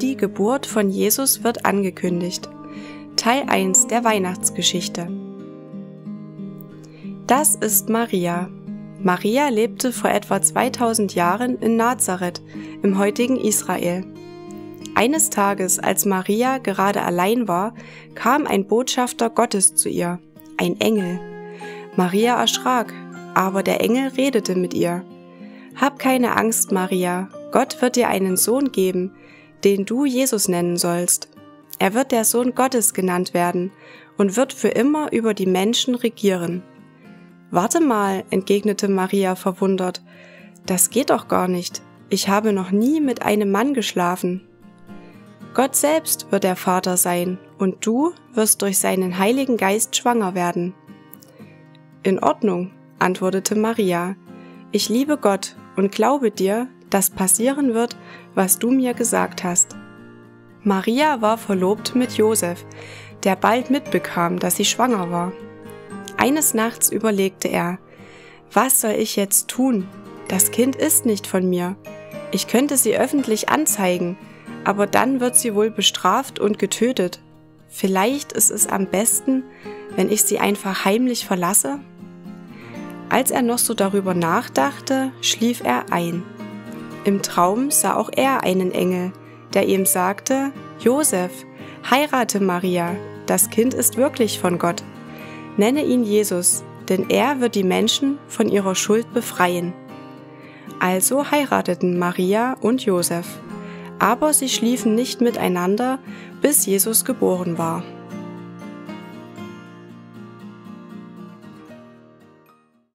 Die Geburt von Jesus wird angekündigt. Teil 1 der Weihnachtsgeschichte. Das ist Maria. Maria lebte vor etwa 2000 Jahren in Nazareth im heutigen Israel. Eines Tages, als Maria gerade allein war, kam ein Botschafter Gottes zu ihr, ein Engel. Maria erschrak, aber der Engel redete mit ihr. Hab keine Angst, Maria, Gott wird dir einen Sohn geben, den du Jesus nennen sollst. Er wird der Sohn Gottes genannt werden und wird für immer über die Menschen regieren. Warte mal, entgegnete Maria verwundert, das geht doch gar nicht. Ich habe noch nie mit einem Mann geschlafen. Gott selbst wird der Vater sein, und du wirst durch seinen Heiligen Geist schwanger werden. In Ordnung, antwortete Maria. Ich liebe Gott und glaube dir, dass passieren wird, was du mir gesagt hast. Maria war verlobt mit Josef, der bald mitbekam, dass sie schwanger war. Eines Nachts überlegte er, was soll ich jetzt tun? Das Kind ist nicht von mir. Ich könnte sie öffentlich anzeigen, aber dann wird sie wohl bestraft und getötet. Vielleicht ist es am besten, wenn ich sie einfach heimlich verlasse? Als er noch so darüber nachdachte, schlief er ein. Im Traum sah auch er einen Engel, der ihm sagte, Josef, heirate Maria, das Kind ist wirklich von Gott. Nenne ihn Jesus, denn er wird die Menschen von ihrer Schuld befreien. Also heirateten Maria und Josef, aber sie schliefen nicht miteinander, bis Jesus geboren war.